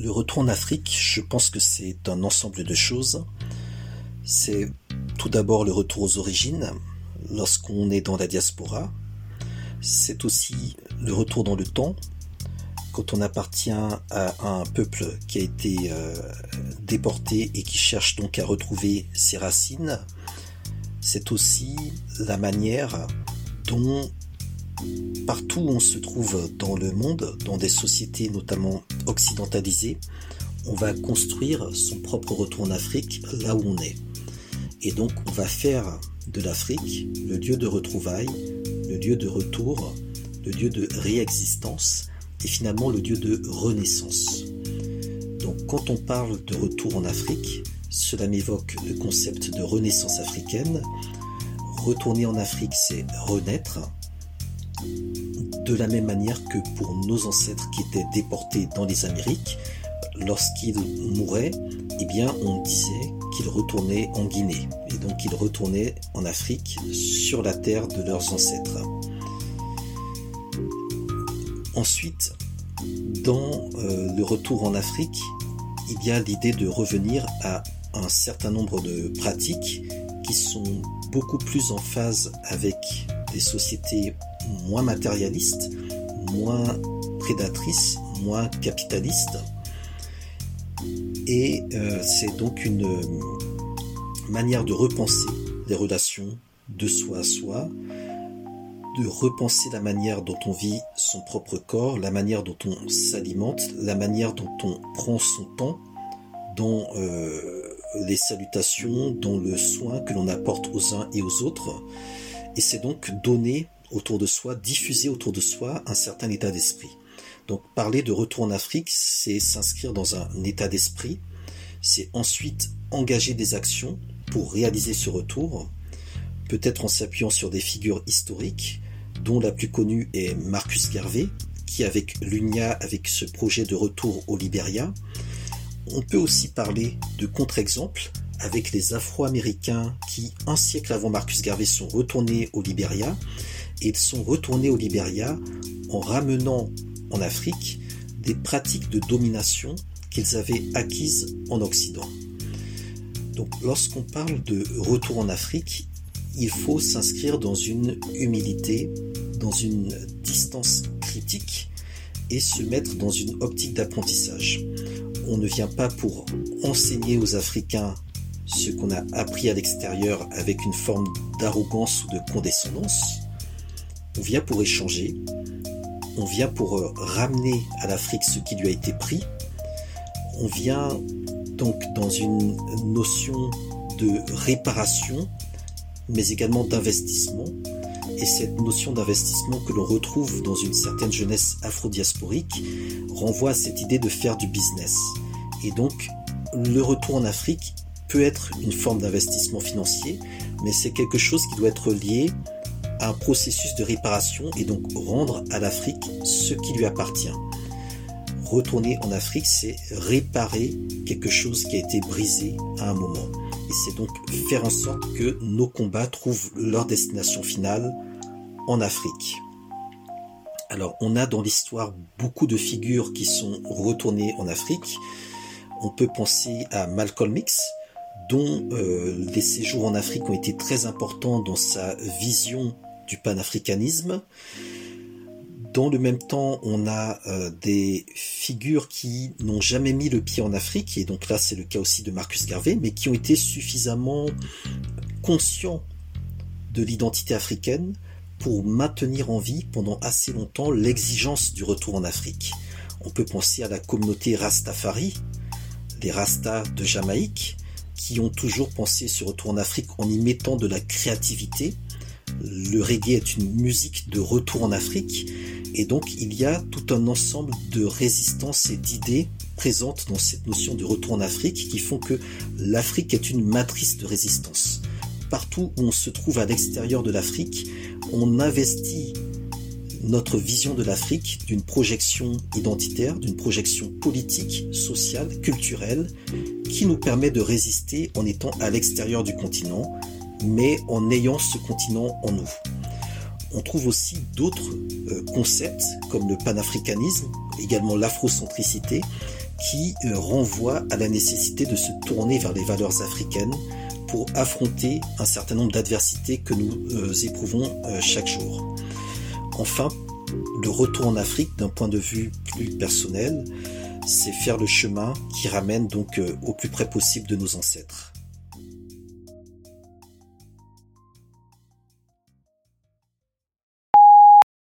Le retour en Afrique, je pense que c'est un ensemble de choses. C'est tout d'abord le retour aux origines, lorsqu'on est dans la diaspora. C'est aussi le retour dans le temps, quand on appartient à un peuple qui a été euh, déporté et qui cherche donc à retrouver ses racines. C'est aussi la manière dont partout où on se trouve dans le monde, dans des sociétés notamment occidentalisées, on va construire son propre retour en Afrique là où on est. Et donc on va faire de l'Afrique le lieu de retrouvailles, le lieu de retour, le lieu de réexistence et finalement le lieu de renaissance. Donc quand on parle de retour en Afrique, cela m'évoque le concept de renaissance africaine. Retourner en Afrique, c'est renaître, de la même manière que pour nos ancêtres qui étaient déportés dans les Amériques, lorsqu'ils mouraient, eh on disait qu'ils retournaient en Guinée, et donc ils retournaient en Afrique sur la terre de leurs ancêtres. Ensuite, dans euh, le retour en Afrique, il y a l'idée de revenir à un certain nombre de pratiques qui sont beaucoup plus en phase avec des sociétés moins matérialistes, moins prédatrices, moins capitalistes. Et euh, c'est donc une manière de repenser les relations de soi à soi, de repenser la manière dont on vit son propre corps, la manière dont on s'alimente, la manière dont on prend son temps dans euh, les salutations, dans le soin que l'on apporte aux uns et aux autres. Et c'est donc donner autour de soi, diffuser autour de soi un certain état d'esprit. Donc parler de retour en Afrique, c'est s'inscrire dans un état d'esprit, c'est ensuite engager des actions pour réaliser ce retour, peut-être en s'appuyant sur des figures historiques, dont la plus connue est Marcus Garvey, qui avec l'UNIA, avec ce projet de retour au Libéria, on peut aussi parler de contre-exemples avec les Afro-Américains qui, un siècle avant Marcus Garvey, sont retournés au Libéria et ils sont retournés au Libéria en ramenant en Afrique des pratiques de domination qu'ils avaient acquises en Occident. Donc lorsqu'on parle de retour en Afrique, il faut s'inscrire dans une humilité, dans une distance critique et se mettre dans une optique d'apprentissage. On ne vient pas pour enseigner aux Africains ce qu'on a appris à l'extérieur avec une forme d'arrogance ou de condescendance. On vient pour échanger, on vient pour euh, ramener à l'Afrique ce qui lui a été pris, on vient donc dans une notion de réparation, mais également d'investissement. Et cette notion d'investissement que l'on retrouve dans une certaine jeunesse afro-diasporique renvoie à cette idée de faire du business. Et donc, le retour en Afrique peut être une forme d'investissement financier, mais c'est quelque chose qui doit être lié un processus de réparation et donc rendre à l'Afrique ce qui lui appartient. Retourner en Afrique, c'est réparer quelque chose qui a été brisé à un moment. Et c'est donc faire en sorte que nos combats trouvent leur destination finale en Afrique. Alors, on a dans l'histoire beaucoup de figures qui sont retournées en Afrique. On peut penser à Malcolm X, dont euh, les séjours en Afrique ont été très importants dans sa vision du panafricanisme. Dans le même temps, on a euh, des figures qui n'ont jamais mis le pied en Afrique, et donc là c'est le cas aussi de Marcus Garvey, mais qui ont été suffisamment conscients de l'identité africaine pour maintenir en vie pendant assez longtemps l'exigence du retour en Afrique. On peut penser à la communauté Rastafari, les Rastas de Jamaïque, qui ont toujours pensé ce retour en Afrique en y mettant de la créativité. Le reggae est une musique de retour en Afrique et donc il y a tout un ensemble de résistances et d'idées présentes dans cette notion de retour en Afrique qui font que l'Afrique est une matrice de résistance. Partout où on se trouve à l'extérieur de l'Afrique, on investit notre vision de l'Afrique d'une projection identitaire, d'une projection politique, sociale, culturelle, qui nous permet de résister en étant à l'extérieur du continent, mais en ayant ce continent en nous. On trouve aussi d'autres euh, concepts comme le panafricanisme, également l'afrocentricité, qui renvoie à la nécessité de se tourner vers les valeurs africaines pour affronter un certain nombre d'adversités que nous éprouvons chaque jour. Enfin, le retour en Afrique d'un point de vue plus personnel, c'est faire le chemin qui ramène donc au plus près possible de nos ancêtres.